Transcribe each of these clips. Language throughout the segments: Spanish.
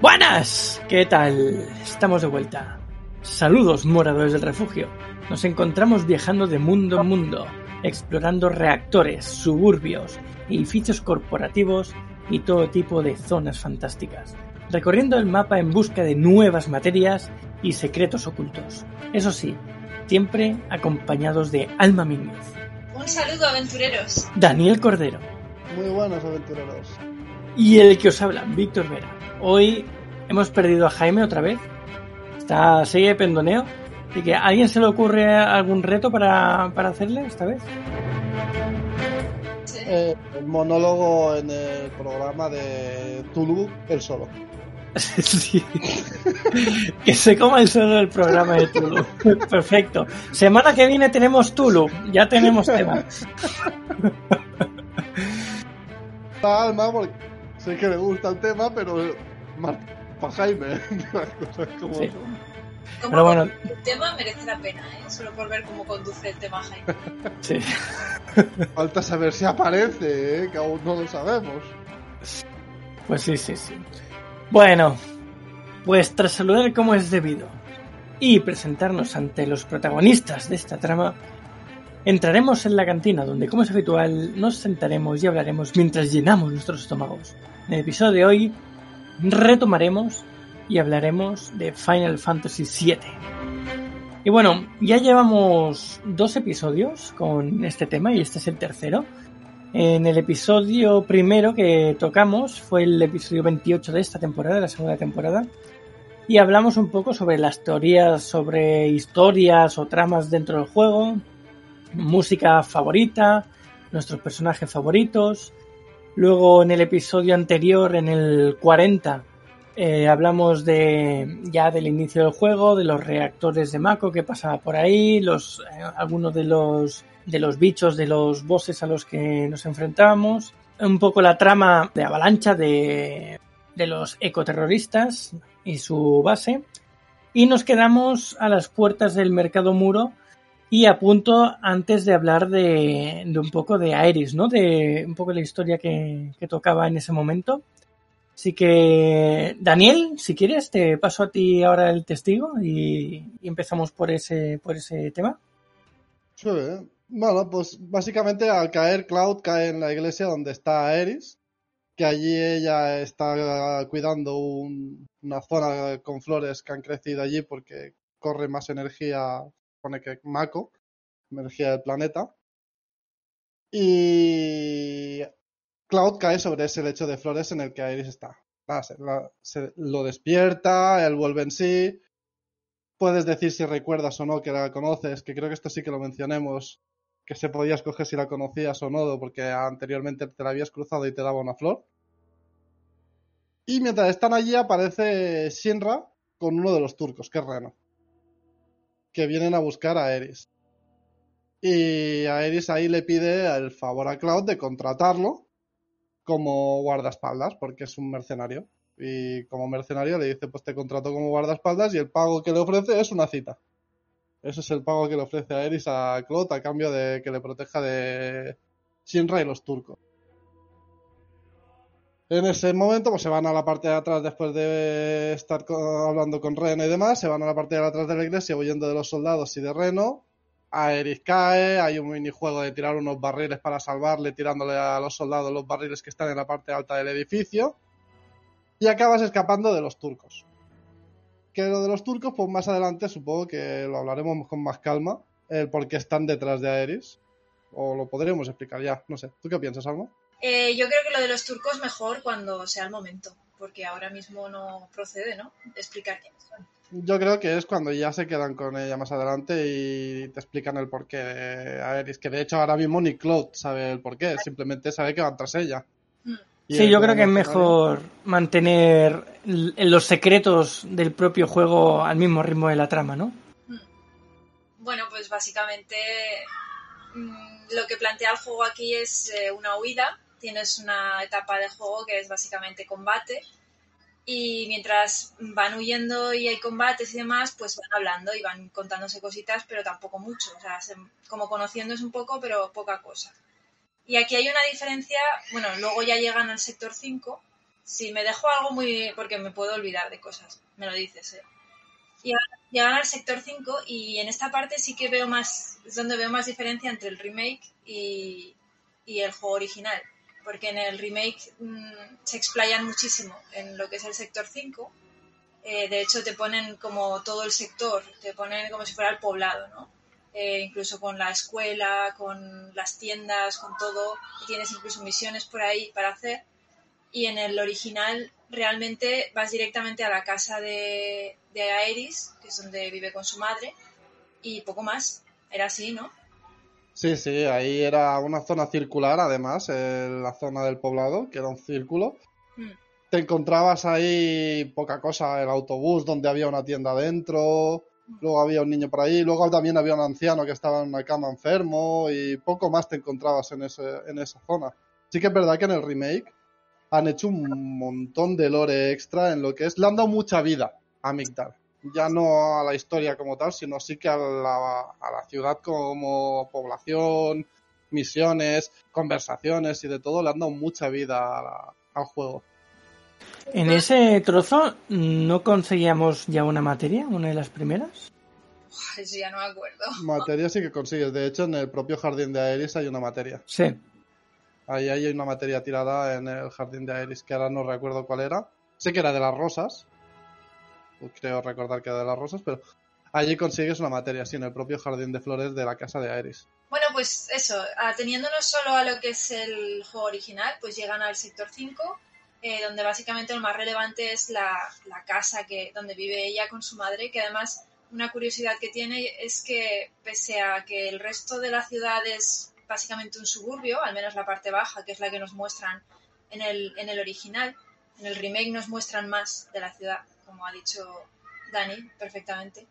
Buenas, ¿qué tal? Estamos de vuelta. Saludos, moradores del refugio. Nos encontramos viajando de mundo en mundo, explorando reactores, suburbios, edificios corporativos y todo tipo de zonas fantásticas, recorriendo el mapa en busca de nuevas materias y secretos ocultos. Eso sí, siempre acompañados de Alma Míñez, Un saludo, aventureros. Daniel Cordero Muy buenos aventureros. y el que os habla, Víctor Vera. Hoy hemos perdido a Jaime otra vez. Está, sigue pendoneo. Así que, ¿a alguien se le ocurre algún reto para, para hacerle esta vez? Eh, el monólogo en el programa de Tulu, el solo. Sí. que se coma el suelo del programa de Tulu. Perfecto. Semana que viene tenemos Tulu. Ya tenemos tema. Está Alma, porque sé que le gusta el tema, pero para Jaime, las cosas como Sí. son. Como Pero bueno. El tema merece la pena, ¿eh? Solo por ver cómo conduce el tema Jaime. Sí. Falta saber si aparece, ¿eh? que aún no lo sabemos. Pues sí, sí, sí. Bueno, pues tras saludar como es debido y presentarnos ante los protagonistas de esta trama, entraremos en la cantina donde, como es habitual, nos sentaremos y hablaremos mientras llenamos nuestros estómagos. En el episodio de hoy retomaremos y hablaremos de Final Fantasy VII. Y bueno, ya llevamos dos episodios con este tema y este es el tercero. En el episodio primero que tocamos fue el episodio 28 de esta temporada, de la segunda temporada, y hablamos un poco sobre las teorías sobre historias o tramas dentro del juego, música favorita, nuestros personajes favoritos. Luego en el episodio anterior, en el 40, eh, hablamos de ya del inicio del juego, de los reactores de Mako que pasaba por ahí, eh, algunos de los de los bichos, de los bosses a los que nos enfrentábamos, un poco la trama de avalancha de, de los ecoterroristas y su base, y nos quedamos a las puertas del mercado muro y a punto antes de hablar de, de un poco de Aeris, ¿no? De un poco la historia que, tocaba en ese momento. Así que, Daniel, si quieres, te paso a ti ahora el testigo y, y empezamos por ese, por ese tema. Sí. Bueno, pues básicamente al caer Cloud cae en la iglesia donde está Eris, que allí ella está cuidando un- una zona con flores que han crecido allí porque corre más energía, que Mako, energía del planeta. Y Cloud cae sobre ese lecho de flores en el que Iris está. Se- lo despierta, él vuelve en sí. Puedes decir si recuerdas o no que la conoces, que creo que esto sí que lo mencionemos, que se podía escoger si la conocías o no, porque anteriormente te la habías cruzado y te daba una flor. Y mientras están allí aparece Shinra con uno de los turcos, que es Reno, que vienen a buscar a Eris. Y a Eris ahí le pide el favor a Cloud de contratarlo como guardaespaldas, porque es un mercenario. Y como mercenario le dice, pues te contrato como guardaespaldas y el pago que le ofrece es una cita. Ese es el pago que le ofrece a Eris a Claude a cambio de que le proteja de Shinra y los turcos. En ese momento, pues se van a la parte de atrás después de estar hablando con Reno y demás, se van a la parte de atrás de la iglesia huyendo de los soldados y de Reno. A cae, hay un minijuego de tirar unos barriles para salvarle, tirándole a los soldados los barriles que están en la parte alta del edificio. Y acabas escapando de los turcos. Que lo de los turcos, pues más adelante supongo que lo hablaremos con más calma, el por qué están detrás de Aeris. O lo podríamos explicar ya, no sé. ¿Tú qué piensas, Alma? Eh, yo creo que lo de los turcos mejor cuando sea el momento, porque ahora mismo no procede, ¿no? Explicar quiénes son. Yo creo que es cuando ya se quedan con ella más adelante y te explican el porqué de Aeris. Que de hecho ahora mismo ni Cloud sabe el porqué, simplemente sabe que van tras ella. Mm. Y Sí, yo creo que es mejor mantener los secretos del propio juego al mismo ritmo de la trama, ¿no? Bueno, pues básicamente mm, lo que plantea el juego aquí es eh, una huida. Tienes una etapa de juego que es básicamente combate. Y mientras van huyendo y hay combates y demás, pues van hablando y van contándose cositas, pero tampoco mucho. O sea, se- como conociéndose un poco, pero poca cosa. Y aquí hay una diferencia, bueno, luego ya llegan al sector 5 Si me dejo algo muy... porque me puedo olvidar de cosas, me lo dices, ¿eh? Llegan al sector 5 y en esta parte sí que veo más, es donde veo más diferencia entre el remake y, y el juego original. Porque en el remake mm, se explayan muchísimo en lo que es el sector 5. Eh, de hecho, te ponen como todo el sector, te ponen como si fuera el poblado, ¿no? Eh, incluso con la escuela, con las tiendas, con todo. Tienes incluso misiones por ahí para hacer. Y en el original realmente vas directamente a la casa de, de Aeris, que es donde vive con su madre, y poco más. Era así, ¿no? Sí, sí, ahí era una zona circular, además, en la zona del poblado, que era un círculo. Mm. Te encontrabas ahí poca cosa, el autobús donde había una tienda dentro, luego había un niño por ahí, luego también había un anciano que estaba en una cama enfermo y poco más te encontrabas en, ese, en esa zona. Sí que es verdad que en el remake han hecho un montón de lore extra en lo que es, le han dado mucha vida a Migdal. Ya no a la historia como tal, sino sí que a la, a la ciudad como población, misiones, conversaciones y de todo, le han dado mucha vida a la- al juego. En ese trozo no conseguíamos ya una materia, una de las primeras. Eso ya no me acuerdo. Materia sí que consigues. De hecho, en el propio jardín de Aeris hay una materia. Sí. Ahí hay una materia tirada en el jardín de Aeris, que ahora no recuerdo cuál era. Sé que era de las rosas. Creo recordar que de las rosas, pero allí consigues una materia, sí, en el propio jardín de flores de la casa de Aeris. Bueno, pues eso, ateniéndonos solo a lo que es el juego original, pues llegan al sector 5, eh, donde básicamente lo más relevante es la, la casa que, donde vive ella con su madre, que además una curiosidad que tiene es que pese a que el resto de la ciudad es básicamente un suburbio, al menos la parte baja, que es la que nos muestran en el, en el original, en el remake nos muestran más de la ciudad, como ha dicho Dani perfectamente.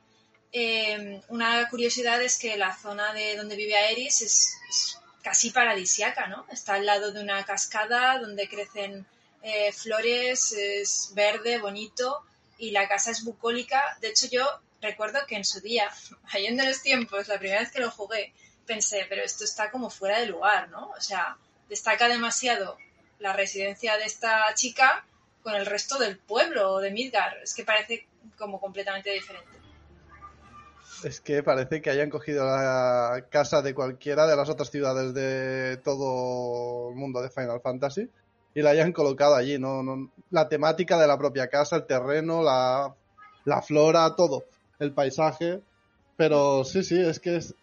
Eh, una curiosidad es que la zona de donde vive Aeris es, es casi paradisiaca, ¿no? Está al lado de una cascada donde crecen eh, flores, es verde, bonito, y la casa es bucólica. De hecho, yo recuerdo que en su día, en los tiempos, la primera vez que lo jugué, pensé, pero esto está como fuera de lugar, ¿no? O sea, destaca demasiado la residencia de esta chica con el resto del pueblo de Midgar. Es que parece como completamente diferente. Es que parece que hayan cogido la casa de cualquiera de las otras ciudades de todo el mundo de Final Fantasy y la hayan colocado allí, ¿no? no la temática de la propia casa, el terreno, la, la flora, todo, el paisaje. Pero sí, sí, es que es,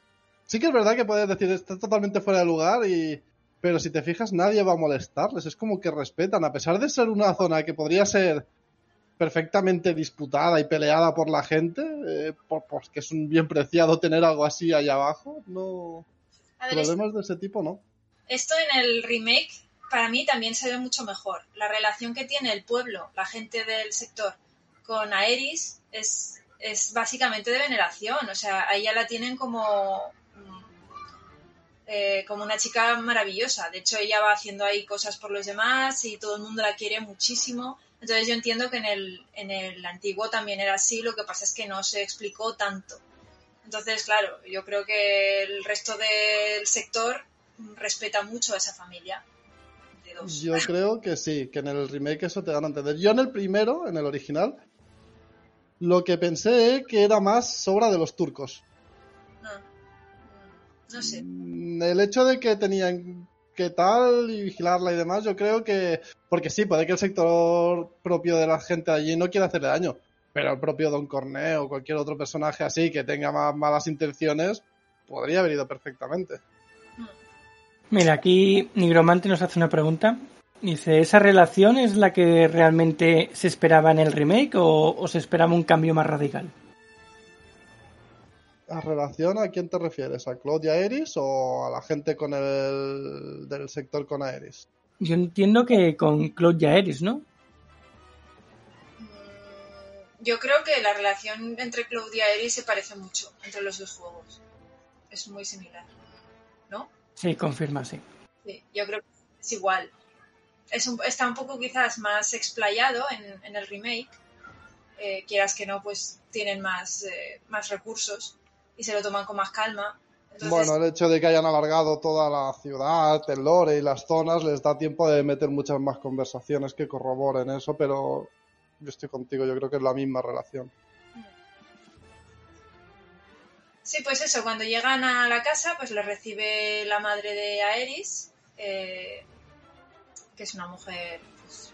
sí que es verdad que puedes decir, está totalmente fuera de lugar y... Pero si te fijas, nadie va a molestarles. Es como que respetan, a pesar de ser una zona que podría ser perfectamente disputada y peleada por la gente, eh, por, porque es un bien preciado tener algo así allá abajo, no... Ver, Problemas de ese tipo, ¿no? esto en el remake para mí también se ve mucho mejor. La relación que tiene el pueblo, la gente del sector, con Aeris es, es básicamente de veneración. O sea, a ella la tienen como, eh, como una chica maravillosa. De hecho, ella va haciendo ahí cosas por los demás y todo el mundo la quiere muchísimo. Entonces yo entiendo que en el, en el antiguo también era así, lo que pasa es que no se explicó tanto. Entonces, claro, yo creo que el resto del sector respeta mucho a esa familia. Yo creo que sí, que en el remake eso te dan a entender. Yo en el primero, en el original, lo que pensé que era más sobra de los turcos. No, Mm, sé. El hecho de que tenían que tal y vigilarla y demás, yo creo que... Porque sí, puede que el sector propio de la gente allí no quiera hacerle daño, pero el propio Don Corneo o cualquier otro personaje así que tenga más malas intenciones, podría haber ido perfectamente. Mira, aquí Nigromante nos hace una pregunta. Dice, ¿esa relación es la que realmente se esperaba en el remake o, o se esperaba un cambio más radical? ¿A relación a quién te refieres? ¿A Claudia Aeris o a la gente con el del sector con Aeris? Yo entiendo que con Claude Aeris, ¿no? Mm, Yo creo que la relación entre Claudia y Eris se parece mucho entre los dos juegos. Es muy similar. ¿No? Sí, confirma, sí. Sí, yo creo que es igual. Es un- está un poco quizás más explayado en, en el remake. Eh, quieras que no, pues tienen más, eh, más recursos y se lo toman con más calma. Entonces, Bueno, el hecho de que hayan alargado toda la ciudad, el lore y las zonas les da tiempo de meter muchas más conversaciones que corroboren eso, pero yo estoy contigo, yo creo que es la misma relación. Sí, pues eso, cuando llegan a la casa, pues les recibe la madre de Aeris, eh, que es una mujer pues,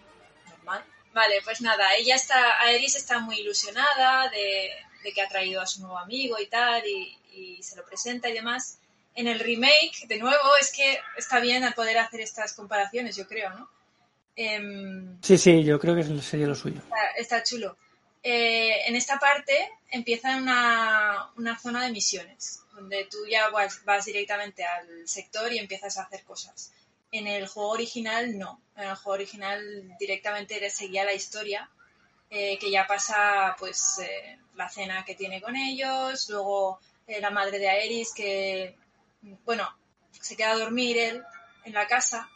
normal. Vale, pues nada, ella está, Aeris está muy ilusionada de, de que ha traído a su nuevo amigo y tal, y, y se lo presenta y demás. En el remake, de nuevo, es que está bien al poder hacer estas comparaciones, yo creo, ¿no? Em, Sí, sí, yo creo que sería lo suyo. está, está chulo. Eh, en esta parte empieza una, una zona de misiones, donde tú ya vas, vas directamente al sector y empiezas a hacer cosas. En el juego original no. En el juego original directamente seguía la historia, eh, que ya pasa pues eh, la cena que tiene con ellos, luego eh, la madre de Aeris que, bueno, se queda a dormir él en la casa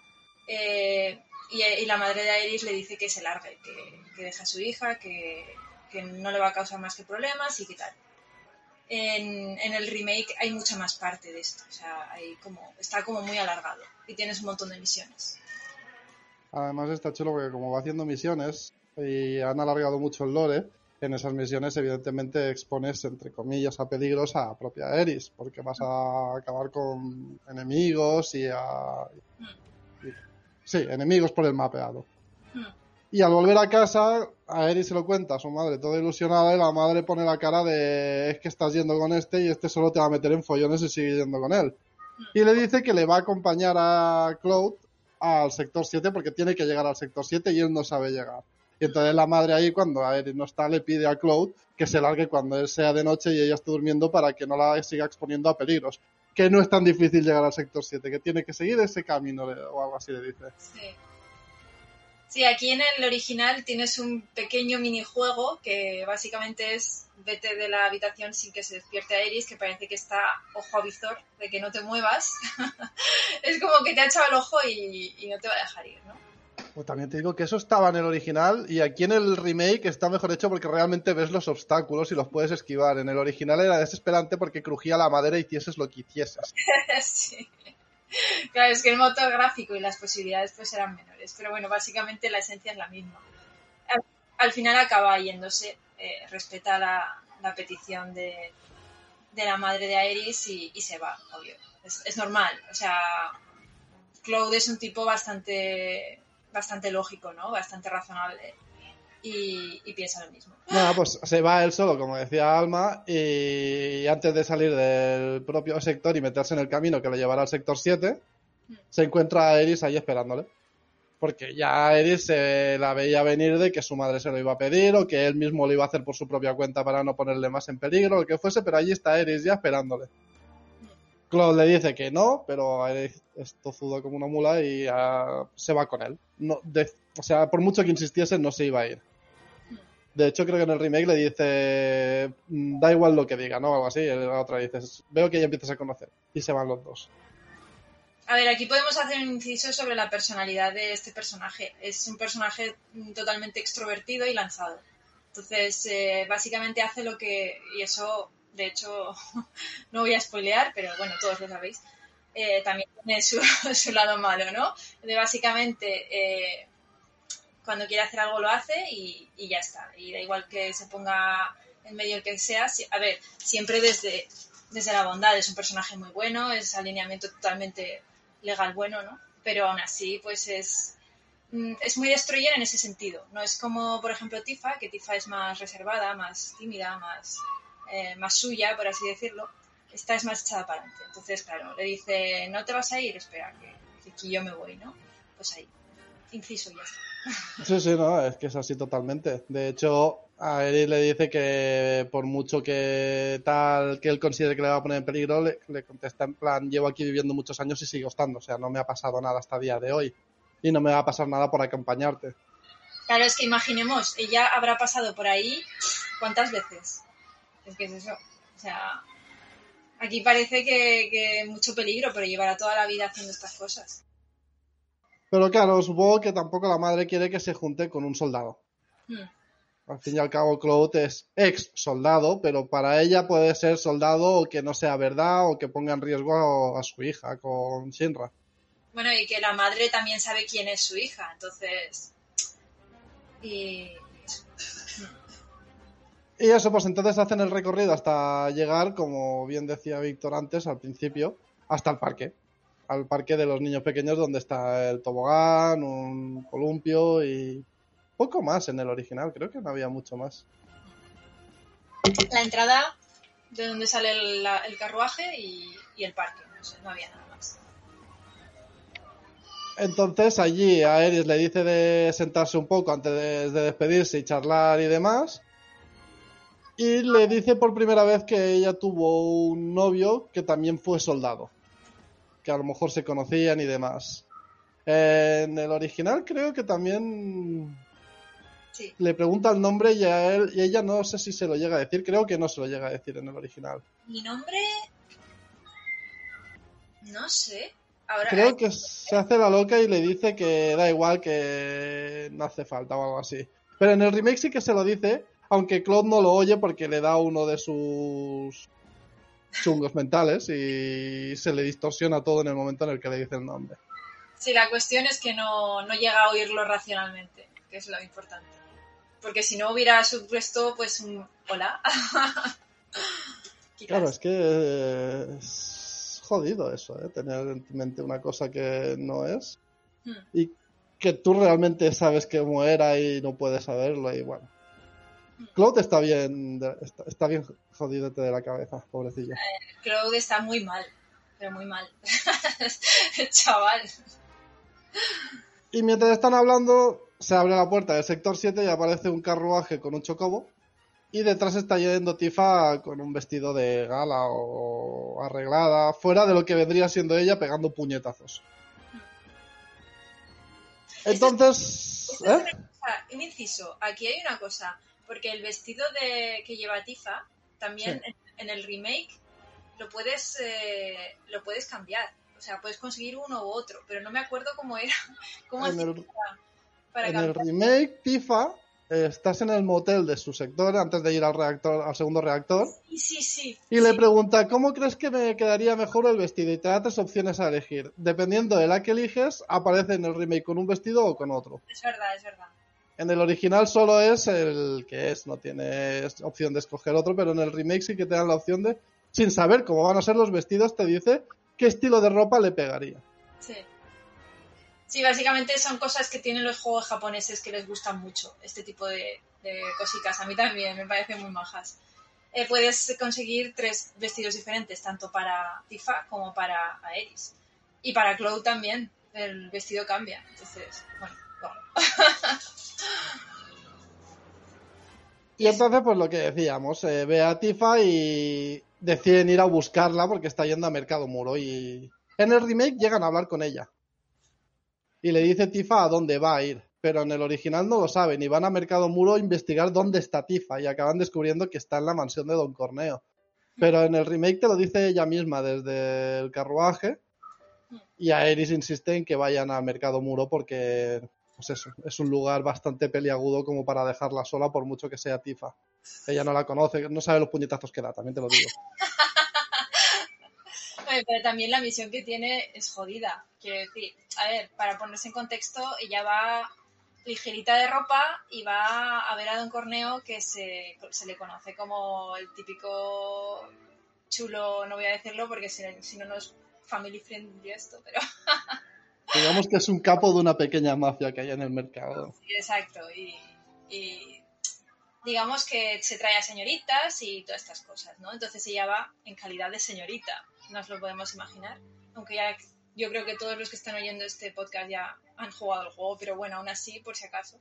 y, la madre de Aeris le dice que se largue, que, que deje a su hija, que, que no le va a causar más que problemas y qué tal. En, en el remake hay mucha más parte de esto, o sea, hay como, está como muy alargado y tienes un montón de misiones. Además está chulo porque como va haciendo misiones y han alargado mucho el lore, en esas misiones evidentemente expones entre comillas a peligros a propia Eris, porque vas a acabar con enemigos y a... sí, enemigos por el mapeado. Y al volver a casa, a Eris se lo cuenta a su madre toda ilusionada y la madre pone la cara de es que estás yendo con este y este solo te va a meter en follones y sigue yendo con él. Y le dice que le va a acompañar a Cloud al sector 7 porque tiene que llegar al sector 7 y él no sabe llegar. Y entonces la madre ahí, cuando Aerys no está, le pide a Cloud que se largue cuando él sea de noche y ella esté durmiendo para que no la siga exponiendo a peligros. Que no es tan difícil llegar al sector 7, que tiene que seguir ese camino o algo así le dice. Sí. Sí, aquí en el original tienes un pequeño minijuego que básicamente es vete de la habitación sin que se despierte a Iris, que parece que está ojo a visor, de que no te muevas. es como que te ha echado el ojo y no te va a dejar ir, ¿no? Pues también te digo que eso estaba en el original y aquí en el remake está mejor hecho porque realmente ves los obstáculos y los puedes esquivar. En el original era desesperante porque crujía la madera y hicieses lo que hicieses. sí. Claro, es que el motor gráfico y las posibilidades pues eran menores, pero bueno, básicamente la esencia es la misma. Al, al final acaba yéndose, eh, respeta la, petición de, de la madre de Aeris y, se va, obvio. Es, es normal, o sea, Claude es un tipo bastante, bastante lógico, ¿no? Bastante razonable y, piensa lo mismo. Nada, pues se va él solo, como decía Alma, y antes de salir del propio sector y meterse en el camino que lo llevará al sector 7, se encuentra a Eris ahí esperándole. Porque ya Eris se la veía venir de que su madre se lo iba a pedir o que él mismo lo iba a hacer por su propia cuenta para no ponerle más en peligro, lo que fuese, pero allí está Eris ya esperándole. Claude le dice que no, pero es tozudo como una mula y se va con él. No, de- o sea, por mucho que insistiese, no se iba a ir. De hecho, creo que en el remake le dice, "Mm, da igual lo que diga, ¿no? Algo así. La otra dice, veo que ya empiezas a conocer. Y se van los dos. A ver, aquí podemos hacer un inciso sobre la personalidad de este personaje. Es un personaje mm, totalmente extrovertido y lanzado. Entonces, eh, básicamente hace lo que, y eso, de hecho, no voy a spoilear, pero bueno, todos lo sabéis, eh, también tiene su, su lado malo, ¿no? De básicamente, eh, cuando quiere hacer algo lo hace y, ya está. Y da igual que se ponga en medio el que sea. A ver, siempre desde, desde la bondad. Es un personaje muy bueno, es alineamiento totalmente legal bueno, ¿no? Pero aún así, pues es, mm, es muy destroyer en ese sentido. No es como, por ejemplo, Tifa, que Tifa es más reservada, más tímida, más, eh, más suya, por así decirlo. Esta es más echada para adelante. Entonces, claro, le dice, no te vas a ir, espera, que, que aquí yo me voy, ¿no? Pues ahí. Inciso y ya está. Sí, sí, no, es que es así totalmente. De hecho, a Eris le dice que por mucho que tal que él considere que le va a poner en peligro, le, le contesta en plan, llevo aquí viviendo muchos años y sigo estando. O sea, no me ha pasado nada hasta el día de hoy. Y no me va a pasar nada por acompañarte. Claro, es que imaginemos, ella habrá pasado por ahí cuántas veces. Es que es eso. O sea, aquí parece que, que mucho peligro, pero llevará toda la vida haciendo estas cosas. Pero claro, supongo que tampoco la madre quiere que se junte con un soldado. Hmm. Al fin y al cabo, Cloud es ex soldado, pero para ella puede ser soldado o que no sea verdad o que ponga en riesgo a, a su hija con Shinra. Bueno, y que la madre también sabe quién es su hija, entonces. Y. Y eso, pues entonces hacen el recorrido hasta llegar, como bien decía Víctor antes, al principio, hasta el parque. Al parque de los niños pequeños donde está el tobogán, un columpio y poco más en el original. Creo que no había mucho más. La entrada de donde sale el, la- el carruaje y, y el parque, no sé, no había nada más. Entonces allí a Eris le dice de sentarse un poco antes de, de despedirse y charlar y demás. Y le dice por primera vez que ella tuvo un novio que también fue soldado. Que a lo mejor se conocían y demás. En el original creo que también Sí. le pregunta el nombre y, a él, y ella no sé si se lo llega a decir. Creo que no se lo llega a decir en el original. Mi nombre. No sé. Ahora. Creo que se hace la loca y le dice que da igual que no hace falta o algo así. Pero en el remake sí que se lo dice, aunque Claude no lo oye porque le da uno de sus chungos mentales y se le distorsiona todo en el momento en el que le dice el nombre. Sí, la cuestión es que no, no llega a oírlo racionalmente, que es lo importante. Porque si no hubiera supuesto, pues, un hola. Claro, es que es jodido eso, ¿eh? tener en mente una cosa que no es Hmm. y que tú realmente sabes cómo era y no puedes saberlo y bueno. Claude está bien, está, está bien jodidete de la cabeza, pobrecillo. Claude está muy mal, pero muy mal. Chaval. Y mientras están hablando, se abre la puerta del sector 7 y aparece un carruaje con un chocobo. Y detrás está yendo Tifa con un vestido de gala o arreglada, fuera de lo que vendría siendo ella pegando puñetazos. Entonces, Esto es ¿eh? un inciso, aquí hay una cosa, porque el vestido de que lleva Tifa, también Sí. en, en el remake, lo puedes, eh, lo puedes cambiar. O sea, puedes conseguir uno u otro, pero no me acuerdo cómo era. ¿Cómo En el- para, para en el remake, Tifa, eh, estás en el motel de su sector antes de ir al reactor, al segundo reactor. Sí, sí, sí. Y le pregunta, ¿cómo crees que me quedaría mejor el vestido? Y te da tres opciones a elegir. Dependiendo de la que eliges, aparece en el remake con un vestido o con otro. Es verdad, es verdad. En el original solo es el que es, no tienes opción de escoger otro, pero en el remake sí que te dan la opción de, sin saber cómo van a ser los vestidos, te dice qué estilo de ropa le pegaría. Sí. Sí, básicamente son cosas que tienen los juegos japoneses que les gustan mucho, este tipo de, de cositas. A mí también me parecen muy majas. Eh, puedes conseguir tres vestidos diferentes, tanto para Tifa como para Aeris. Y para Cloud también, el vestido cambia. Entonces, bueno, bueno. Y entonces, pues lo que decíamos, eh, ve a Tifa y deciden ir a buscarla porque está yendo a Mercado Muro. Y en el remake llegan a hablar con ella. Y le dice Tifa a dónde va a ir. Pero en el original no lo saben y van a Mercado Muro a investigar dónde está Tifa y acaban descubriendo que está en la mansión de Don Corneo. Pero en el remake te lo dice ella misma desde el carruaje y a Eris insiste en que vayan a Mercado Muro porque pues eso, es un lugar bastante peliagudo como para dejarla sola por mucho que sea Tifa. Ella no la conoce, no sabe los puñetazos que da, también te lo digo. Pero también la misión que tiene es jodida. Quiero decir, a ver, para ponerse en contexto, ella va ligerita de ropa y va a ver a Don Corneo que se, se le conoce como el típico chulo, no voy a decirlo porque si no no es family friendly esto, pero Digamos que es un capo de una pequeña mafia que hay en el mercado. sí, exacto. Y, y digamos que se trae a señoritas y todas estas cosas, ¿no? Entonces ella va en calidad de señorita, nos lo podemos imaginar. Aunque ya yo creo que todos los que están oyendo este podcast ya han jugado el juego, pero bueno, aún así, por si acaso.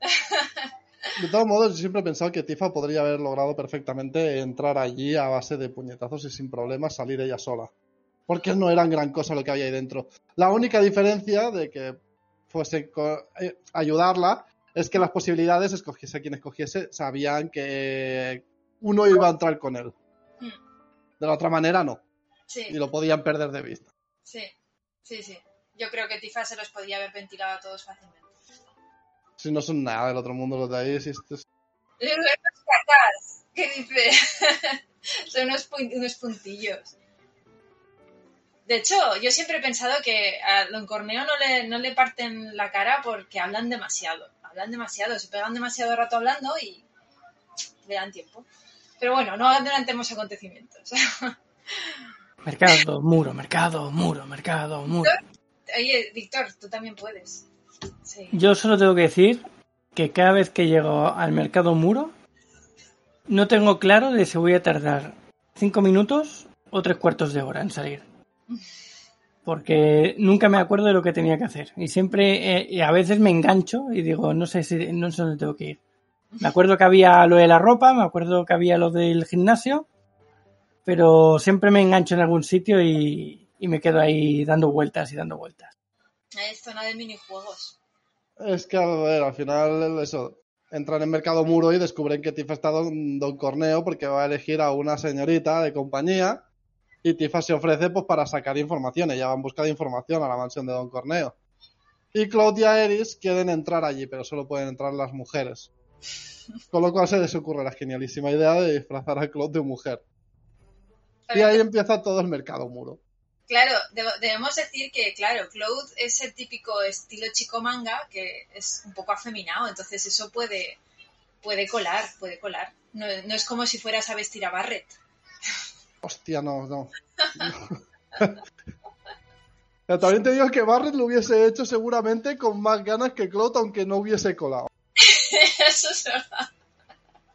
De todos modos, yo siempre he pensado que Tifa podría haber logrado perfectamente entrar allí a base de puñetazos y sin problemas salir ella sola. Porque no eran gran cosa lo que había ahí dentro. La única diferencia de que fuese eh, ayudarla es que las posibilidades, escogiese quien escogiese, sabían que uno iba a entrar con él. Hmm. De la otra manera, no. Sí, Y lo podían perder de vista. sí, sí, sí. Yo creo que Tifa se los podía haber ventilado a todos fácilmente. Si no son nada del otro mundo los de ahí, si esto es-. ¿Qué dice? Son unos, pun- unos puntillos. De hecho, yo siempre he pensado que a Don Corneo no le, no le parten la cara porque hablan demasiado. Hablan demasiado, se pegan demasiado rato hablando y le dan tiempo. Pero bueno, no adelantemos acontecimientos. Mercado, muro, mercado, muro, mercado, muro. Oye, Víctor, tú también puedes. Sí. Yo solo tengo que decir que cada vez que llego al mercado muro, no tengo claro de si voy a tardar cinco minutos o tres cuartos de hora en salir. Porque nunca me acuerdo de lo que tenía que hacer. Y siempre, eh, y a veces me engancho y digo, no sé si, no sé dónde tengo que ir. Me acuerdo que había lo de la ropa, me acuerdo que había lo del gimnasio, pero siempre me engancho en algún sitio y, y me quedo ahí dando vueltas y dando vueltas. Es zona de minijuegos. Es que, a ver, al final, eso, entran en Mercado Muro y descubren que Tifa está Don, Don Corneo porque va a elegir a una señorita de compañía y Tifa se ofrece pues para sacar información. Ella va en busca de información a la mansión de Don Corneo. Y Cloud y Aeris quieren entrar allí, pero solo pueden entrar las mujeres. Con lo cual se les ocurre la genialísima idea de disfrazar a Cloud de mujer. Y ahí empieza todo el Mercado Muro. Claro, debemos decir que, claro, Cloud es el típico estilo chico manga que es un poco afeminado, entonces eso puede, puede colar, puede colar. No, no es como si fueras a vestir a Barrett. Hostia, no, no. También te digo que Barrett lo hubiese hecho seguramente con más ganas que Cloud, aunque no hubiese colado. eso es verdad.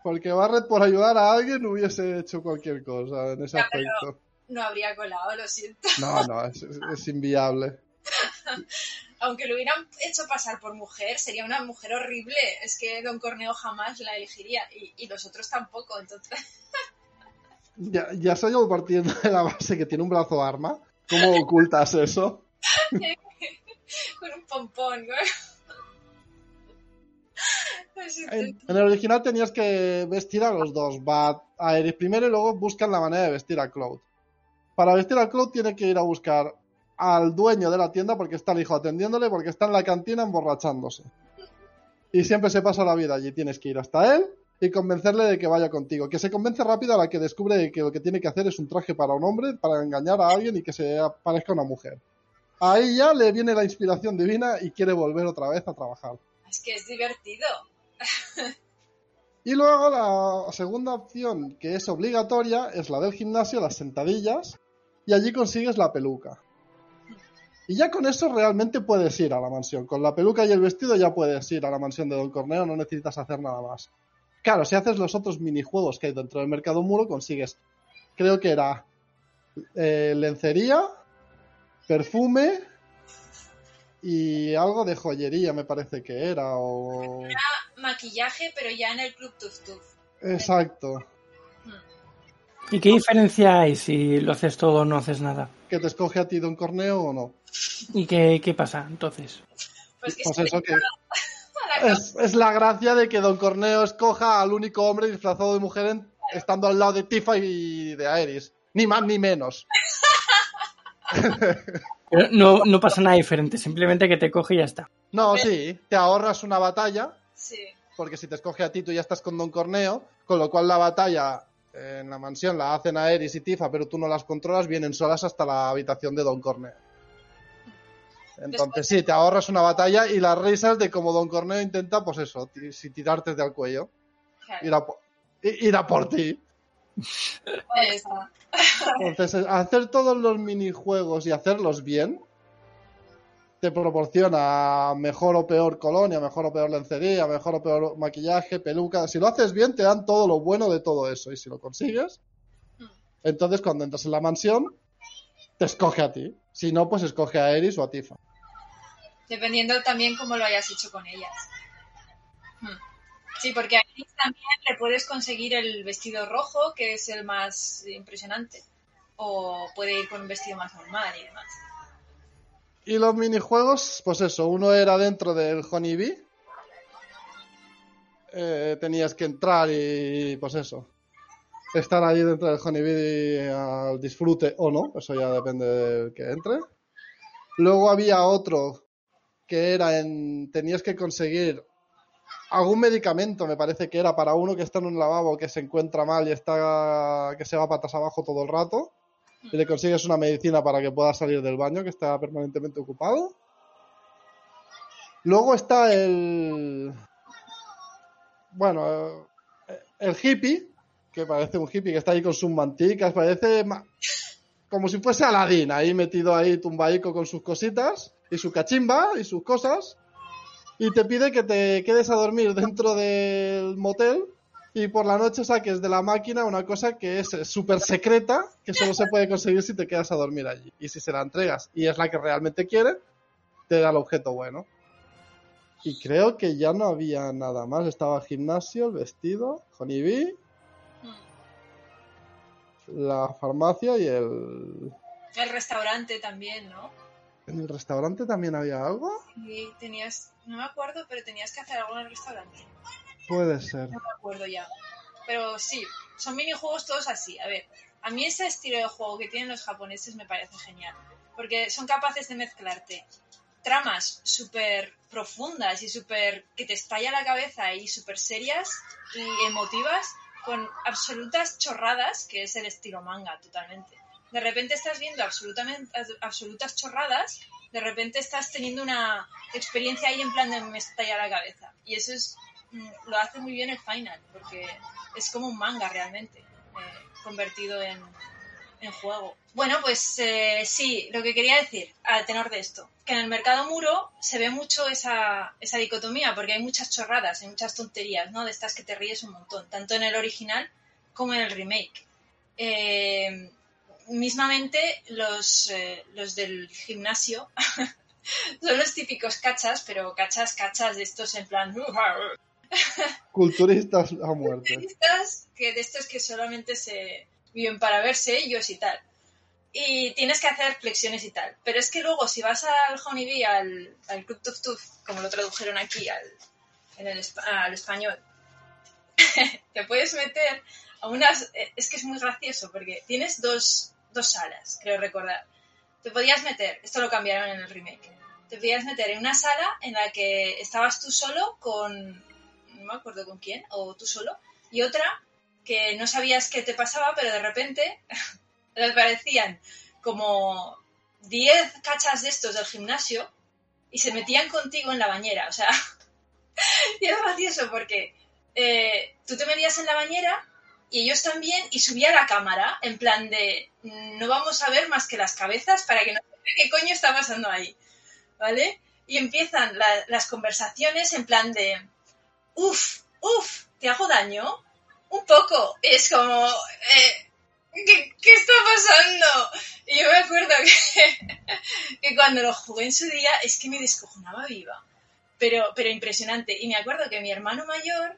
Porque Barrett, por ayudar a alguien, hubiese hecho cualquier cosa en ese aspecto. No habría colado, lo siento. No, no, es, es- es inviable. Aunque lo hubieran hecho pasar por mujer, sería una mujer horrible. Es que Don Corneo jamás la elegiría y, y los otros tampoco, entonces... Ya, ya se ha ido partiendo de la base que tiene un brazo arma. ¿Cómo ocultas eso? con un pompón, ¿no? Así En, en el original tenías que vestir a los dos. Va a Eris primero y luego buscan la manera de vestir a Cloud. Para vestir a Cloud tiene que ir a buscar al dueño de la tienda porque está el hijo atendiéndole, porque está en la cantina emborrachándose. Y siempre se pasa la vida allí. Tienes que ir hasta él y convencerle de que vaya contigo. Que se convence rápido a la que descubre que lo que tiene que hacer es un traje para un hombre, para engañar a alguien y que se parezca a una mujer. Ahí ya le viene la inspiración divina y quiere volver otra vez a trabajar. Es que es divertido. Y luego la segunda opción, que es obligatoria, es la del gimnasio, las sentadillas, y allí consigues la peluca. Y ya con eso realmente puedes ir a la mansión. Con la peluca y el vestido ya puedes ir a la mansión de Don Corneo, no necesitas hacer nada más. Claro, si haces los otros minijuegos que hay dentro del mercado muro, consigues, creo que era eh, lencería, perfume y algo de joyería, me parece que era, o... Maquillaje, pero ya en el Club Tuf Tuf. Exacto. ¿Y qué diferencia hay si lo haces todo o no haces nada? que te escoge a ti Don Corneo o no. ¿Y qué, qué pasa entonces? Pues que Pues eso que. Es, es la gracia de que Don Corneo escoja al único hombre disfrazado de mujer en- estando al lado de Tifa y de Aeris. Ni más ni menos. Pero no, no pasa nada diferente, simplemente que te coge y ya está. No, sí, te ahorras una batalla, Sí. porque si te escoge a ti tú ya estás con Don Corneo, con lo cual la batalla eh, en la mansión la hacen Aeris y Tifa, pero tú no las controlas, vienen solas hasta la habitación de Don Corneo. Entonces sí, te ahorras una batalla y las risas de como Don Corneo intenta, pues eso, si tirarte del cuello. Claro. ir a, ir por ti. Ahí está. Entonces, hacer todos los minijuegos y hacerlos bien te proporciona mejor o peor colonia, mejor o peor lencería, mejor o peor maquillaje, peluca. Si lo haces bien, te dan todo lo bueno de todo eso. Y si lo consigues, entonces cuando entras en la mansión, te escoge a ti. Si no, pues escoge a Eris o a Tifa. Dependiendo también cómo lo hayas hecho con ellas. Hmm. Sí, porque a Iris también le puedes conseguir el vestido rojo, que es el más impresionante. O puede ir con un vestido más normal y demás. Y los minijuegos, pues eso, uno era dentro del Honeybee. Eh, tenías que entrar y, pues eso, estar ahí dentro del Honeybee al disfrute o no, eso ya depende del que entre. Luego había otro que era en, tenías que conseguir algún medicamento, me parece que era para uno que está en un lavabo que se encuentra mal y está que se va patas abajo todo el rato. Y le consigues una medicina para que pueda salir del baño, que está permanentemente ocupado. Luego está el. Bueno, el hippie, que parece un hippie que está ahí con sus manticas, parece como si fuese Aladín, ahí metido ahí tumbaico con sus cositas y su cachimba y sus cosas. Y te pide que te quedes a dormir dentro del motel y por la noche saques de la máquina una cosa que es súper secreta, que solo se puede conseguir si te quedas a dormir allí. Y si se la entregas y es la que realmente quiere, te da el objeto bueno. Y creo que ya no había nada más. Estaba el gimnasio, el vestido, Honeybee, la farmacia y el... El restaurante también, ¿no? ¿En el restaurante también había algo? Sí, tenías... No me acuerdo, pero tenías que hacer algo en el restaurante. Puede ser. No me acuerdo ya. Pero sí, son minijuegos todos así. A ver, a mí ese estilo de juego que tienen los japoneses me parece genial. Porque son capaces de mezclarte tramas súper profundas y súper que te estalla la cabeza y súper serias y emotivas con absolutas chorradas, que es el estilo manga totalmente. De repente estás viendo absolutamente, absolutas chorradas, de repente estás teniendo una experiencia ahí en plan de me estalla la cabeza. Y eso es mm, lo hace muy bien el final, porque es como un manga realmente, eh, convertido en, en juego. Bueno, pues eh, sí, lo que quería decir, a tenor de esto, que en el mercado muro se ve mucho esa, esa dicotomía, porque hay muchas chorradas, hay muchas tonterías, ¿no? De estas que te ríes un montón, tanto en el original como en el remake. Eh, mismamente, los, eh, los del gimnasio son los típicos cachas, pero cachas, cachas de estos en plan... Culturistas a muerte. Culturistas que de estos que solamente se viven para verse ellos y tal. Y tienes que hacer flexiones y tal. Pero es que luego, si vas al Honeybee, al, al Club Tuf Tuf, como lo tradujeron aquí al, en el, al español, te puedes meter a unas. Es que es muy gracioso porque tienes dos, dos salas, creo recordar. Te podías meter, esto lo cambiaron en el remake, te podías meter en una sala en la que estabas tú solo con. No me acuerdo con quién, o tú solo, y otra que no sabías qué te pasaba, pero de repente le aparecían como 10 cachas de estos del gimnasio y se metían contigo en la bañera. O sea, y es gracioso porque eh, tú te metías en la bañera y ellos también y subía la cámara en plan de no vamos a ver más que las cabezas para que no sepa qué coño está pasando ahí. ¿Vale? Y empiezan las conversaciones en plan de uff, uff, ¿te hago daño? un poco. Es como, eh, ¿qué, está pasando? Y yo me acuerdo que, que, cuando lo jugué en su día es que me descojonaba viva. Pero, pero impresionante. Y me acuerdo que mi hermano mayor,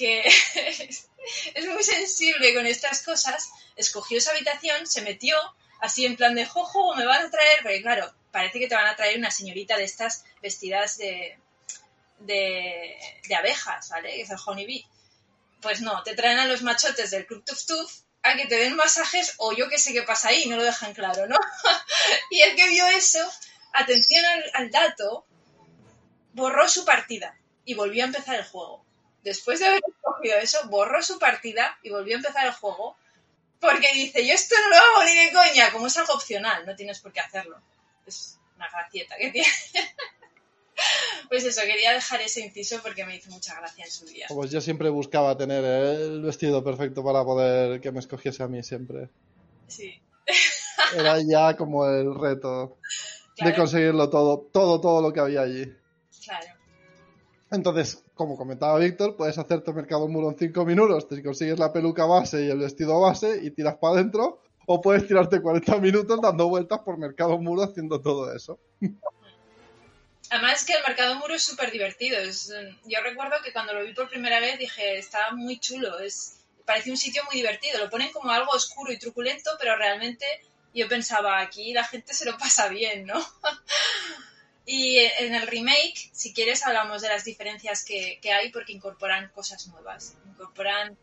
que es muy sensible con estas cosas, escogió esa habitación, se metió así en plan de jojo, me van a traer, porque claro, parece que te van a traer una señorita de estas vestidas de, de, de abejas, ¿vale? Que es el honeybee. Pues no, te traen a los machotes del Club Tuf Tuf a que te den masajes o yo que sé qué pasa ahí, no lo dejan claro, ¿no? y el que vio eso, atención al, dato, borró su partida y volvió a empezar el juego. Después de haber escogido eso, borró su partida y volvió a empezar el juego porque dice, yo esto no lo hago ni de coña, como es algo opcional, no tienes por qué hacerlo. Es una gracieta que tiene. Pues eso, quería dejar ese inciso porque me hizo mucha gracia en su día. Pues yo siempre buscaba tener el vestido perfecto para poder que me escogiese a mí siempre. Sí. Era ya como el reto de conseguirlo todo, todo, todo lo que había allí. Claro. Entonces, como comentaba Víctor, puedes hacerte mercado muro en 5 minutos, te consigues la peluca base y el vestido base y tiras para adentro, o puedes tirarte 40 minutos dando vueltas por mercado muro haciendo todo eso. Además es que el mercado muro es súper divertido. yo recuerdo que cuando lo vi por primera vez dije, está muy chulo, es, parece un sitio muy divertido. Lo ponen como algo oscuro y truculento, pero realmente yo pensaba, aquí la gente se lo pasa bien, ¿no? y en el remake, si quieres, hablamos de las diferencias que, hay porque incorporan cosas nuevas. Incorporan...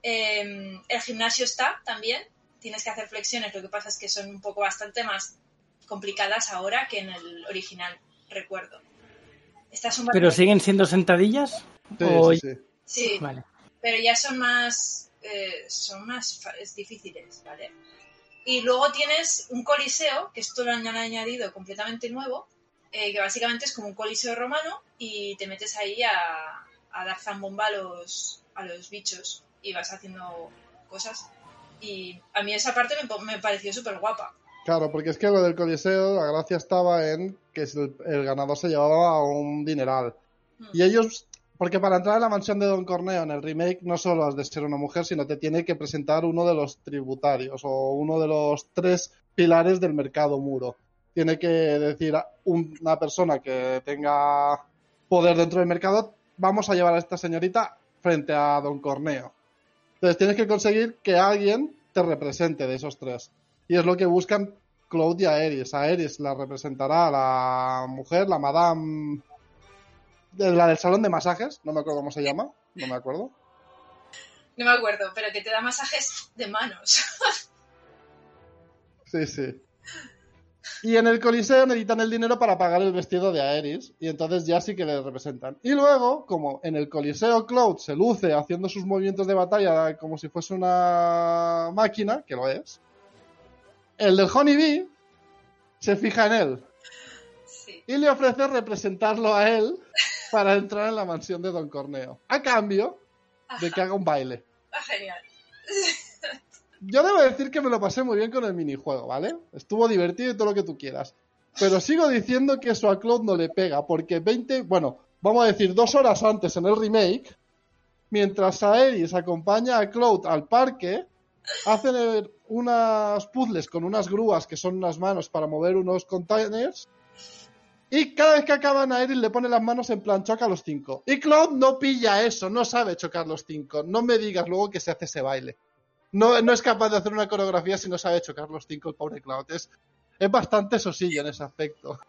Em, el gimnasio está también, tienes que hacer flexiones, lo que pasa es que son un poco bastante más complicadas ahora que en el original recuerdo. Estas son ¿Pero siguen siendo sentadillas? Sí, O- sí, sí. Sí, Vale. pero ya son más eh, son más difíciles, ¿vale? Y luego tienes un coliseo, que esto lo han añadido completamente nuevo, eh, que básicamente es como un coliseo romano y te metes ahí a, a dar zambomba a los, a los bichos y vas haciendo cosas. Y a mí esa parte me, pareció súper guapa. Claro, porque es que lo del Coliseo, la gracia estaba en que el, el ganador se llevaba un dineral. Mm. Y ellos, porque para entrar en la mansión de Don Corneo en el remake no solo has de ser una mujer, sino te tiene que presentar uno de los tributarios o uno de los tres pilares del mercado muro. Tiene que decir a un- una persona que tenga poder dentro del mercado, vamos a llevar a esta señorita frente a Don Corneo. Entonces tienes que conseguir que alguien te represente de esos tres. Y es lo que buscan Claudia Aeris. A Aeris la representará la mujer, la Madame. de La del salón de masajes, no me acuerdo cómo se llama, no me acuerdo. No me acuerdo, pero que te da masajes de manos. Sí, sí. Y en el Coliseo necesitan el dinero para pagar el vestido de Aeris, y entonces ya sí que le representan. Y luego, como en el Coliseo Cloud se luce haciendo sus movimientos de batalla como si fuese una máquina, que lo es, el del Honeybee se fija en él Sí. y le ofrece representarlo a él para entrar en la mansión de Don Corneo, a cambio de que haga un baile. Ah, genial. Yo debo decir que me lo pasé muy bien con el minijuego, ¿vale? Estuvo divertido y todo lo que tú quieras. Pero sigo diciendo que eso a Cloud no le pega, porque 20, bueno, vamos a decir dos horas antes en el remake, mientras Aeris acompaña a Cloud al parque, hacen unas puzzles con unas grúas que son unas manos para mover unos containers. Y cada vez que acaban a Aeris le pone las manos en plan choca los cinco. Y Cloud no pilla eso, no sabe chocar los cinco. No me digas luego que se hace ese baile. No, no es capaz de hacer una coreografía si no sabe chocar los cinco el pobre Cloud. Es, es bastante sosillo en ese aspecto.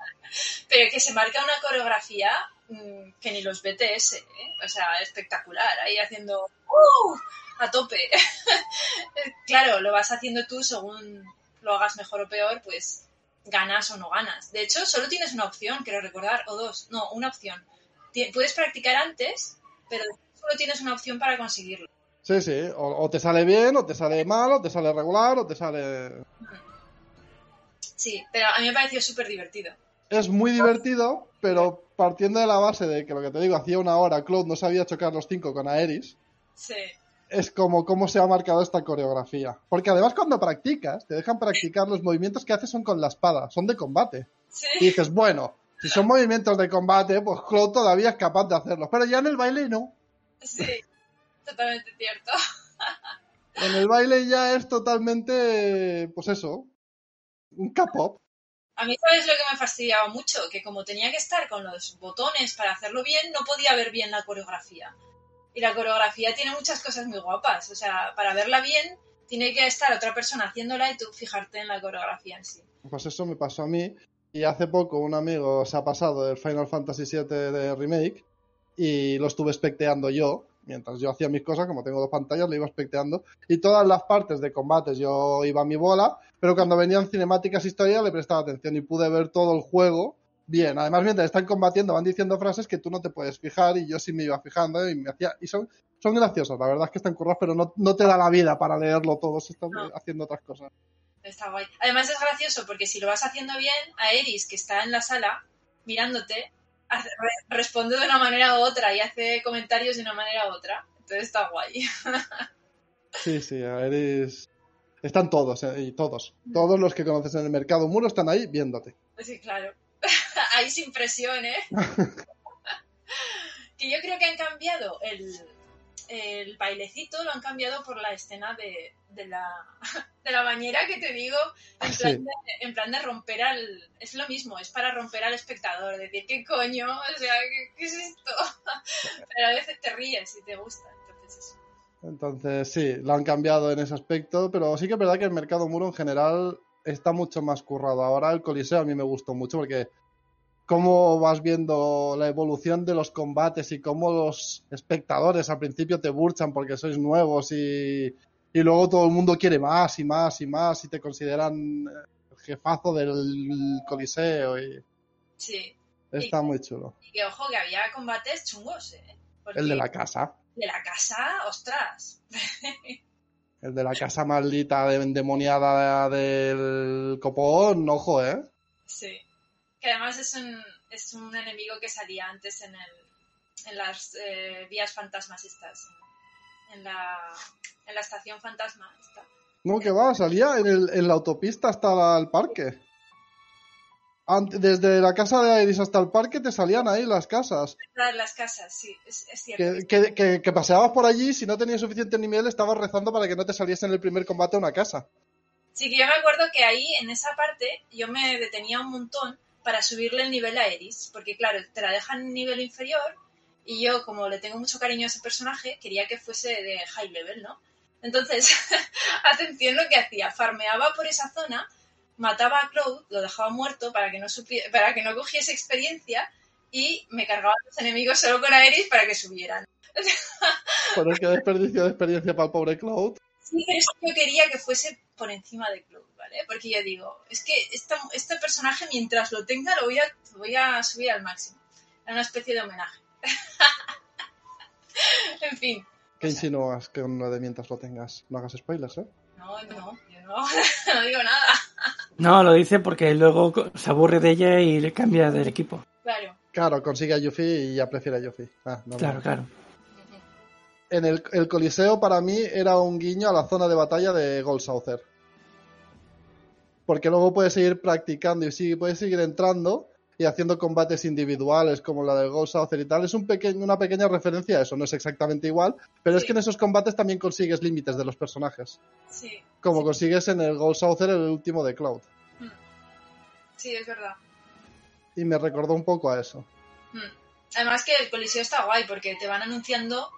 Pero que se marca una coreografía mm, que ni los BTS, ¿eh? O sea, espectacular, ahí haciendo ¡uh! a tope. claro, lo vas haciendo tú según lo hagas mejor o peor, pues ganas o no ganas. De hecho, solo tienes una opción, quiero recordar, o dos, no, una opción. Puedes practicar antes, pero solo tienes una opción para conseguirlo. Sí, sí. O, o te sale bien, o te sale mal, o te sale regular, o te sale... Sí, pero a mí me pareció súper divertido. Es muy divertido, pero partiendo de la base de que lo que te digo, hacía una hora Cloud no sabía chocar los cinco con Aeris, Sí, es como cómo se ha marcado esta coreografía. Porque además cuando practicas, te dejan practicar los movimientos que haces son con la espada, son de combate. Y sí, dices, bueno, si son movimientos de combate, pues Cloud todavía es capaz de hacerlos. Pero ya en el baile no. sí, totalmente cierto. En el baile ya es totalmente, pues eso, un K-pop. A mí, ¿sabes lo que me fastidiaba mucho? Que como tenía que estar con los botones para hacerlo bien, no podía ver bien la coreografía. Y la coreografía tiene muchas cosas muy guapas. O sea, para verla bien, tiene que estar otra persona haciéndola y tú fijarte en la coreografía en sí. Pues eso me pasó a mí. Y hace poco un amigo se ha pasado del Final Fantasy VII de Remake y lo estuve especteando yo. Mientras yo hacía mis cosas, como tengo dos pantallas, lo iba especteando. Y todas las partes de combates yo iba a mi bola, pero cuando venían cinemáticas historias le prestaba atención y pude ver todo el juego bien. Además, mientras están combatiendo van diciendo frases que tú no te puedes fijar y yo sí me iba fijando y me hacía... Y son, son graciosos, la verdad es que están currados, pero no, no te da la vida para leerlo todo, se están No. haciendo otras cosas. Está guay. Además es gracioso porque si lo vas haciendo bien, a Eris, que está en la sala mirándote, responde de una manera u otra y hace comentarios de una manera u otra. Entonces está guay. Sí, sí, eres... Están todos, eh, y todos. Todos los que conoces en el mercado muro están ahí viéndote. Sí, claro. Ahí sin presión, ¿eh? que yo creo que han cambiado el, el bailecito, lo han cambiado por la escena de, de, la, de la bañera que te digo, en Sí. plan, de, en plan de romper al... Es lo mismo, es para romper al espectador, decir, ¿qué coño? O sea, ¿qué, qué es esto? Pero a veces te ríes y te gusta, entonces eso. Entonces, sí, lo han cambiado en ese aspecto, pero sí que es verdad que el mercado muro en general está mucho más currado. Ahora el Coliseo a mí me gustó mucho porque cómo vas viendo la evolución de los combates y cómo los espectadores al principio te burchan porque sois nuevos y, y luego todo el mundo quiere más y más y más y te consideran el jefazo del Coliseo y Sí, Está muy chulo. Y que ojo, que había combates chungos, ¿eh? Porque El de la casa. de la casa, ostras. El de la casa maldita de- endemoniada del copón, ojo, ¿eh? Que además es un, es un enemigo que salía antes en, el, en las eh, vías fantasmas estas. En la, en la estación fantasma. esta. No, que va, salía en, el- en la autopista hasta el parque. Desde la casa de Iris hasta el parque te salían ahí las casas. Las- Las casas, sí, es, es cierto. Que, que, que, que paseabas por allí, si no tenías suficiente nivel, estabas rezando para que no te saliese en el primer combate a una casa. Sí, que yo me acuerdo que ahí, en esa parte, yo me detenía un montón para subirle el nivel a Eris, porque claro, te la dejan en nivel inferior y yo, como le tengo mucho cariño a ese personaje, quería que fuese de high level, ¿no? Entonces, atención lo que hacía, farmeaba por esa zona, mataba a Cloud, lo dejaba muerto para que no para que no cogiese experiencia y me cargaba a los enemigos solo con Aeris para que subieran. Pero qué desperdicio de experiencia para el pobre Cloud. Sí, pero es que yo quería que fuese por encima de Cloud, ¿vale? Porque yo digo, es que esta- este personaje mientras lo tenga lo voy a, lo voy a subir al máximo. Era una especie de homenaje. en fin, ¿Qué insinúas que uno de mientras lo tengas? No hagas spoilers, ¿eh? no, no, yo no, no digo nada. No, lo dice porque luego se aburre de ella y le cambia del equipo. Claro. Claro, consigue a Yuffie y ya prefiere a Yuffie. Ah, no, Claro, claro. En el, el Coliseo para mí era un guiño a la zona de batalla de Gold Saucer. Porque luego puedes seguir practicando y sigue, puedes seguir entrando y haciendo combates individuales como la de Gold Saucer y tal. Es un peque- una pequeña referencia a eso, no es exactamente igual, pero es Sí. que en esos combates también consigues límites de los personajes. Sí, Como Sí. consigues en el Gold Saucer, el último de Cloud. sí, es verdad. Y me recordó un poco a eso. Mm. Además que el coliseo está guay porque te van anunciando...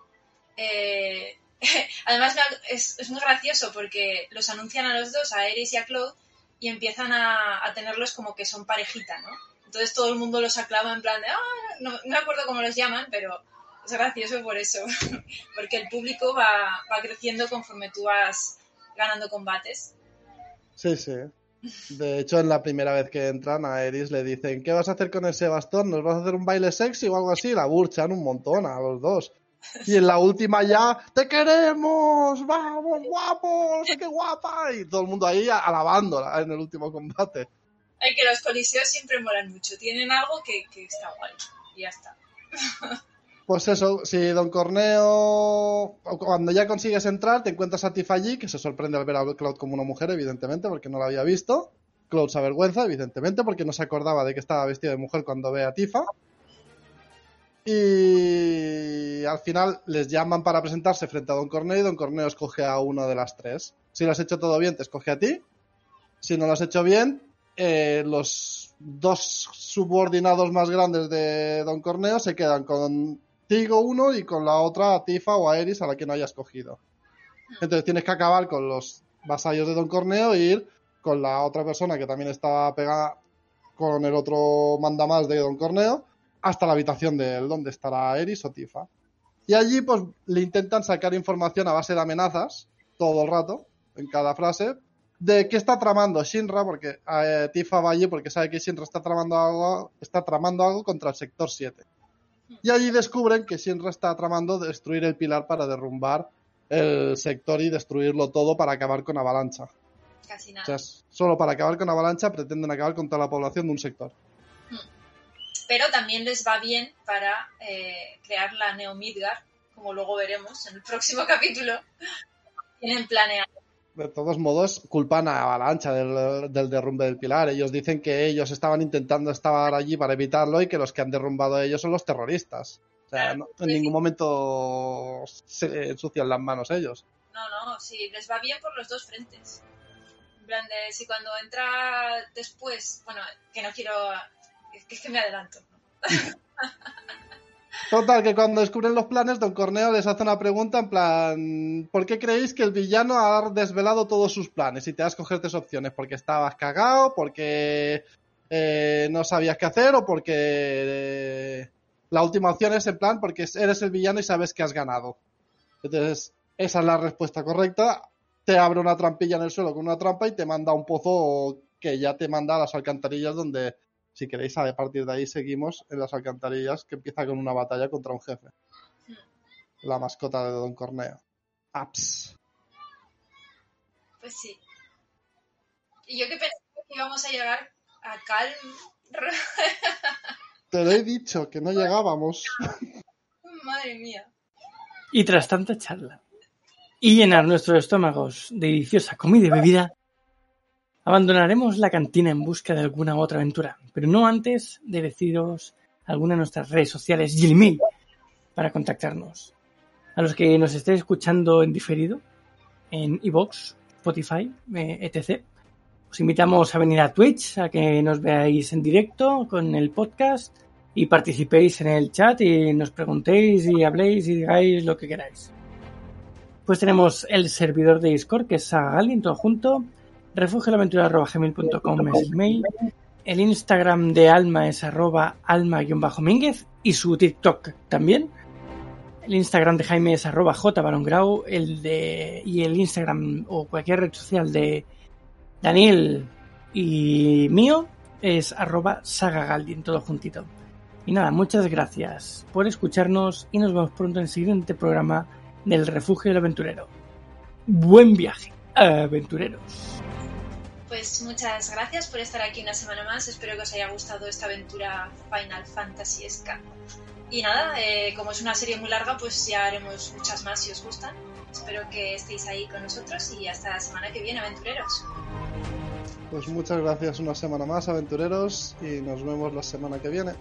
eh, Además es, es muy gracioso porque los anuncian a los dos, a Eris y a Claude, y empiezan a, a tenerlos como que son parejita, ¿no? Entonces todo el mundo los aclama en plan de, ah, no, me acuerdo cómo los llaman, pero es gracioso por eso, porque el público va, va creciendo conforme tú vas ganando combates. Sí, sí. De hecho, en la primera vez que entran a Eris le dicen, ¿qué vas a hacer con ese bastón? ¿Nos vas a hacer un baile sexy o algo así? La burchan un montón a los dos. Y en la última ya, ¡te queremos! ¡Vamos, guapos! ¡Qué guapa! Y todo el mundo ahí alabándola en el último combate. Hay que los coliseos siempre molan mucho, tienen algo que, que está guay, y ya está. Pues eso, si Don Corneo, cuando ya consigues entrar, te encuentras a Tifa allí, que se sorprende al ver a Cloud como una mujer, evidentemente, porque no la había visto. Cloud se avergüenza, evidentemente, porque no se acordaba de que estaba vestido de mujer cuando ve a Tifa. Y al final les llaman para presentarse frente a Don Corneo y Don Corneo escoge a uno de las tres. Si lo has hecho todo bien, te escoge a ti. Si no lo has hecho bien, eh, los dos subordinados más grandes de Don Corneo se quedan contigo uno y con la otra a Tifa o a Eris a la que no hayas cogido. Entonces tienes que acabar con los vasallos de Don Corneo e ir con la otra persona que también está pegada con el otro mandamás de Don Corneo hasta la habitación de él, donde estará Eris o Tifa. Y allí pues le intentan sacar información a base de amenazas todo el rato, en cada frase, de qué está tramando Shinra, porque eh, Tifa va allí porque sabe que Shinra está tramando algo, está tramando algo contra el sector 7. Y allí descubren que Shinra está tramando destruir el pilar para derrumbar el sector y destruirlo todo para acabar con Avalancha. Casi O nada. sea, es- solo para acabar con Avalancha pretenden acabar con toda la población de un sector. Pero también les va bien para eh, crear la Neo Midgar, como luego veremos en el próximo capítulo. Tienen planeado. De todos modos, culpan a Avalancha del, del derrumbe del pilar. Ellos dicen que ellos estaban intentando estar allí para evitarlo y que los que han derrumbado a ellos son los terroristas. O sea, no- en ningún momento se ensucian las manos ellos. No, no, sí, les va bien por los dos frentes. En plan de, si cuando entra después, bueno, que no quiero, es que, me adelanto. Total, que cuando descubren los planes, Don Corneo les hace una pregunta en plan, ¿por qué creéis que el villano ha desvelado todos sus planes? Y te das coger tres opciones, porque estabas cagado, porque eh, no sabías qué hacer o porque eh, la última opción es en plan, porque eres el villano y sabes que has ganado. Entonces, esa es la respuesta correcta. Te abre una trampilla en el suelo con una trampa y te manda un pozo que ya te manda a las alcantarillas donde Si queréis, a partir de ahí seguimos en las alcantarillas que empieza con una batalla contra un jefe. La mascota de Don Corneo. Apps. Pues sí. Y yo que pensaba que íbamos a llegar a Calm. Te lo he dicho, que no llegábamos. Madre mía. Y tras tanta charla y llenar nuestros estómagos de deliciosa comida y bebida, abandonaremos la cantina en busca de alguna otra aventura, pero no antes de deciros alguna de nuestras redes sociales y el email para contactarnos. A los que nos estéis escuchando en diferido, en iVoox, Spotify, eh, etc., os invitamos a venir a Twitch, a que nos veáis en directo con el podcast y participéis en el chat y nos preguntéis y habléis y digáis lo que queráis. Pues tenemos el servidor de Discord, que es Sagalin, todo junto, refugioaventura.gmail.com es el mail, el Instagram de Alma es arroba alma-mínguez y su TikTok también. El Instagram de Jaime es arroba jbarongrau, el de, y el Instagram o cualquier red social de Daniel y mío es arroba sagagaldin, todo juntito. Y nada, muchas gracias por escucharnos y nos vemos pronto en el siguiente programa del Refugio del Aventurero. Buen viaje, aventureros. Pues muchas gracias por estar aquí una semana más. Espero que os haya gustado esta aventura Final Fantasy Ska. Y nada, eh, como es una serie muy larga, pues ya haremos muchas más si os gustan. Espero que estéis ahí con nosotros y hasta la semana que viene, aventureros. Pues muchas gracias una semana más, aventureros, y nos vemos la semana que viene.